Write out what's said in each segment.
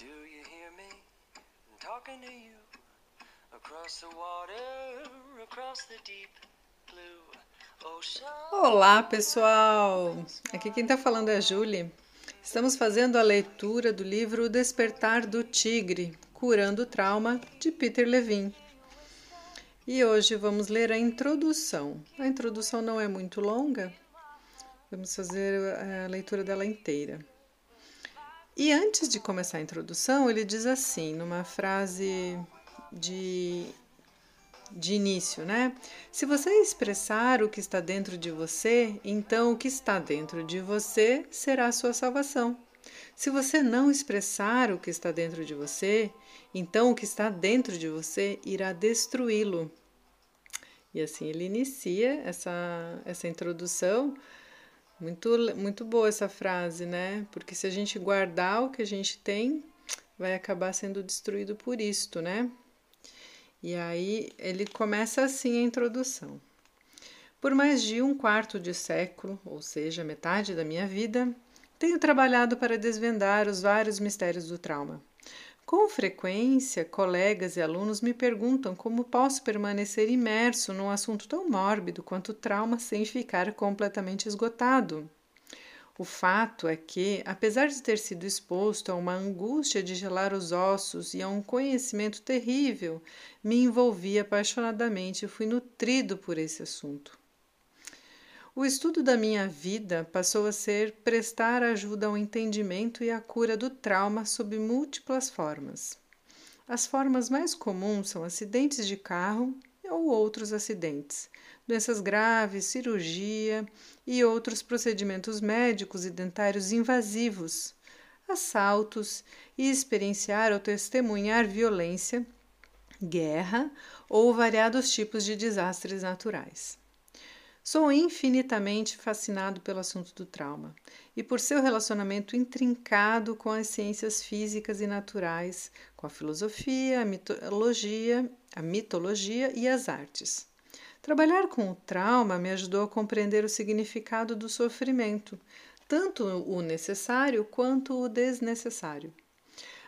Do you hear me talking to you across the water, across the deep blue ocean? Olá, pessoal! Aqui quem está falando é a Julie. Estamos fazendo a leitura do livro Despertar do Tigre, Curando o Trauma, de Peter Levine. E hoje vamos ler a introdução. A introdução não é muito longa, vamos fazer a leitura dela inteira. E antes de começar a introdução, ele diz assim, numa frase de, de início, né? Se você expressar o que está dentro de você, então o que está dentro de você será a sua salvação. Se você não expressar o que está dentro de você, então o que está dentro de você irá destruí-lo. E assim ele inicia essa, essa introdução muito, muito boa essa frase, né? Porque se a gente guardar o que a gente tem, vai acabar sendo destruído por isto, né? E aí ele começa assim a introdução. Por mais de um quarto de século, ou seja, metade da minha vida, tenho trabalhado para desvendar os vários mistérios do trauma. Com frequência, colegas e alunos me perguntam como posso permanecer imerso num assunto tão mórbido quanto o trauma sem ficar completamente esgotado. O fato é que, apesar de ter sido exposto a uma angústia de gelar os ossos e a um conhecimento terrível, me envolvi apaixonadamente e fui nutrido por esse assunto. O estudo da minha vida passou a ser prestar ajuda ao entendimento e à cura do trauma sob múltiplas formas. As formas mais comuns são acidentes de carro ou outros acidentes, doenças graves, cirurgia e outros procedimentos médicos e dentários invasivos, assaltos e experienciar ou testemunhar violência, guerra ou variados tipos de desastres naturais. Sou infinitamente fascinado pelo assunto do trauma e por seu relacionamento intrincado com as ciências físicas e naturais, com a filosofia, a mitologia, a mitologia e as artes. Trabalhar com o trauma me ajudou a compreender o significado do sofrimento, tanto o necessário quanto o desnecessário.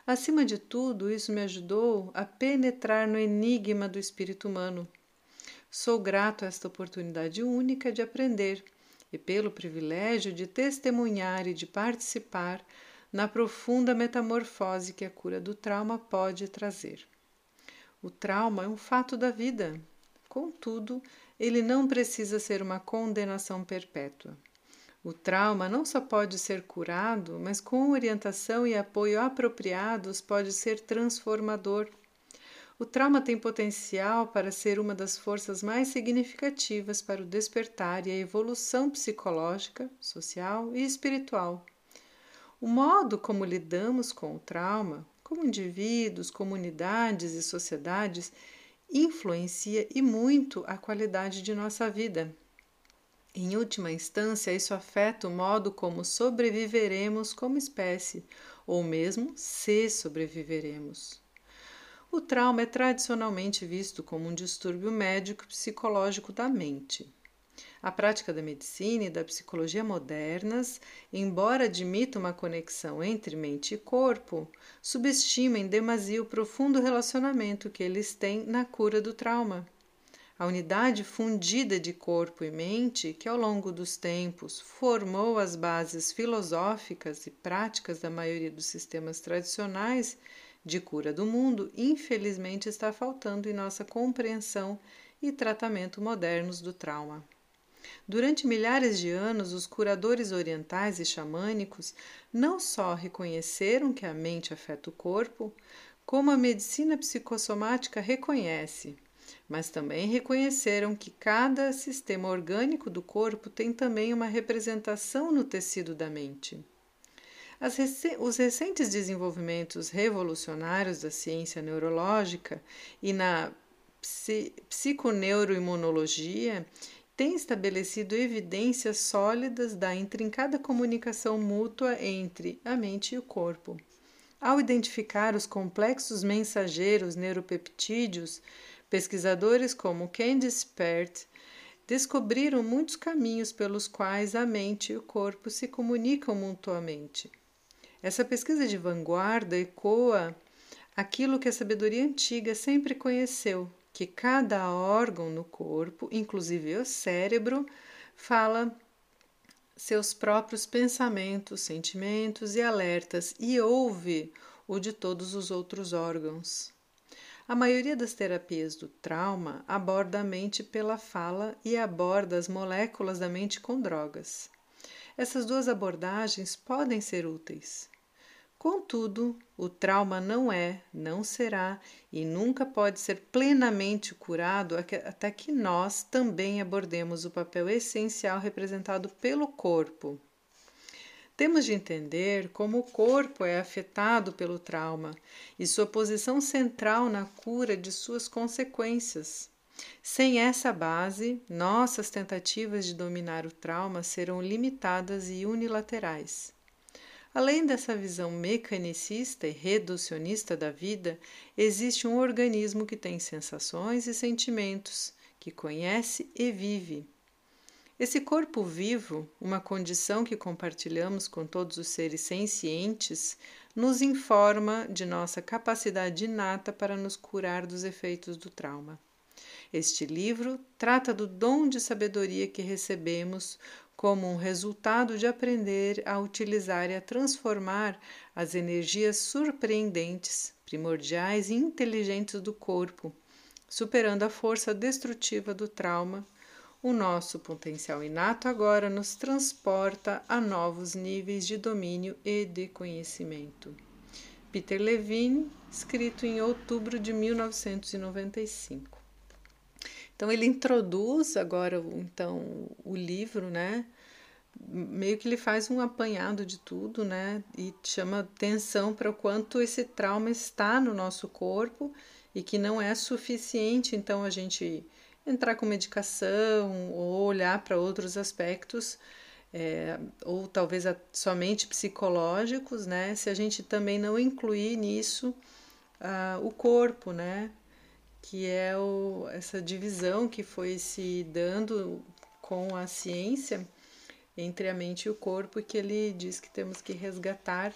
Acima de tudo, isso me ajudou a penetrar no enigma do espírito humano Sou grato a esta oportunidade única de aprender e pelo privilégio de testemunhar e de participar na profunda metamorfose que a cura do trauma pode trazer. O trauma é um fato da vida, contudo, ele não precisa ser uma condenação perpétua. O trauma não só pode ser curado, mas com orientação e apoio apropriados pode ser transformador o trauma tem potencial para ser uma das forças mais significativas para o despertar e a evolução psicológica, social e espiritual. O modo como lidamos com o trauma, como indivíduos, comunidades e sociedades, influencia e muito a qualidade de nossa vida. Em última instância, isso afeta o modo como sobreviveremos como espécie, ou mesmo se sobreviveremos. O trauma é tradicionalmente visto como um distúrbio médico psicológico da mente. A prática da medicina e da psicologia modernas, embora admita uma conexão entre mente e corpo, subestima em demasia o profundo relacionamento que eles têm na cura do trauma. A unidade fundida de corpo e mente, que ao longo dos tempos formou as bases filosóficas e práticas da maioria dos sistemas tradicionais, de cura do mundo, infelizmente está faltando em nossa compreensão e tratamento modernos do trauma. Durante milhares de anos, os curadores orientais e xamânicos não só reconheceram que a mente afeta o corpo, como a medicina psicossomática reconhece, mas também reconheceram que cada sistema orgânico do corpo tem também uma representação no tecido da mente. Rec os recentes desenvolvimentos revolucionários da ciência neurológica e na psi psiconeuroimunologia têm estabelecido evidências sólidas da intrincada comunicação mútua entre a mente e o corpo. Ao identificar os complexos mensageiros neuropeptídeos, pesquisadores como Candice Pert descobriram muitos caminhos pelos quais a mente e o corpo se comunicam mutuamente. Essa pesquisa de vanguarda ecoa aquilo que a sabedoria antiga sempre conheceu, que cada órgão no corpo, inclusive o cérebro, fala seus próprios pensamentos, sentimentos e alertas e ouve o de todos os outros órgãos. A maioria das terapias do trauma aborda a mente pela fala e aborda as moléculas da mente com drogas. Essas duas abordagens podem ser úteis. Contudo, o trauma não é, não será e nunca pode ser plenamente curado até que nós também abordemos o papel essencial representado pelo corpo. Temos de entender como o corpo é afetado pelo trauma e sua posição central na cura de suas consequências. Sem essa base, nossas tentativas de dominar o trauma serão limitadas e unilaterais. Além dessa visão mecanicista e reducionista da vida, existe um organismo que tem sensações e sentimentos, que conhece e vive. Esse corpo vivo, uma condição que compartilhamos com todos os seres sencientes, nos informa de nossa capacidade inata para nos curar dos efeitos do trauma. Este livro trata do dom de sabedoria que recebemos como um resultado de aprender a utilizar e a transformar as energias surpreendentes, primordiais e inteligentes do corpo, superando a força destrutiva do trauma. O nosso potencial inato agora nos transporta a novos níveis de domínio e de conhecimento. Peter Levine, escrito em outubro de 1995. Então ele introduz agora então o livro, né? Meio que ele faz um apanhado de tudo, né? E chama atenção para o quanto esse trauma está no nosso corpo e que não é suficiente então a gente entrar com medicação ou olhar para outros aspectos, é, ou talvez somente psicológicos, né? Se a gente também não incluir nisso uh, o corpo, né? Que é o, essa divisão que foi se dando com a ciência entre a mente e o corpo, e que ele diz que temos que resgatar,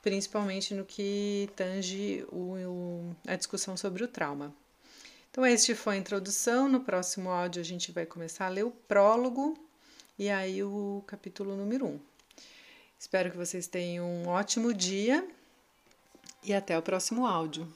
principalmente no que tange o, o, a discussão sobre o trauma. Então, este foi a introdução. No próximo áudio, a gente vai começar a ler o prólogo e aí o capítulo número 1. Um. Espero que vocês tenham um ótimo dia e até o próximo áudio.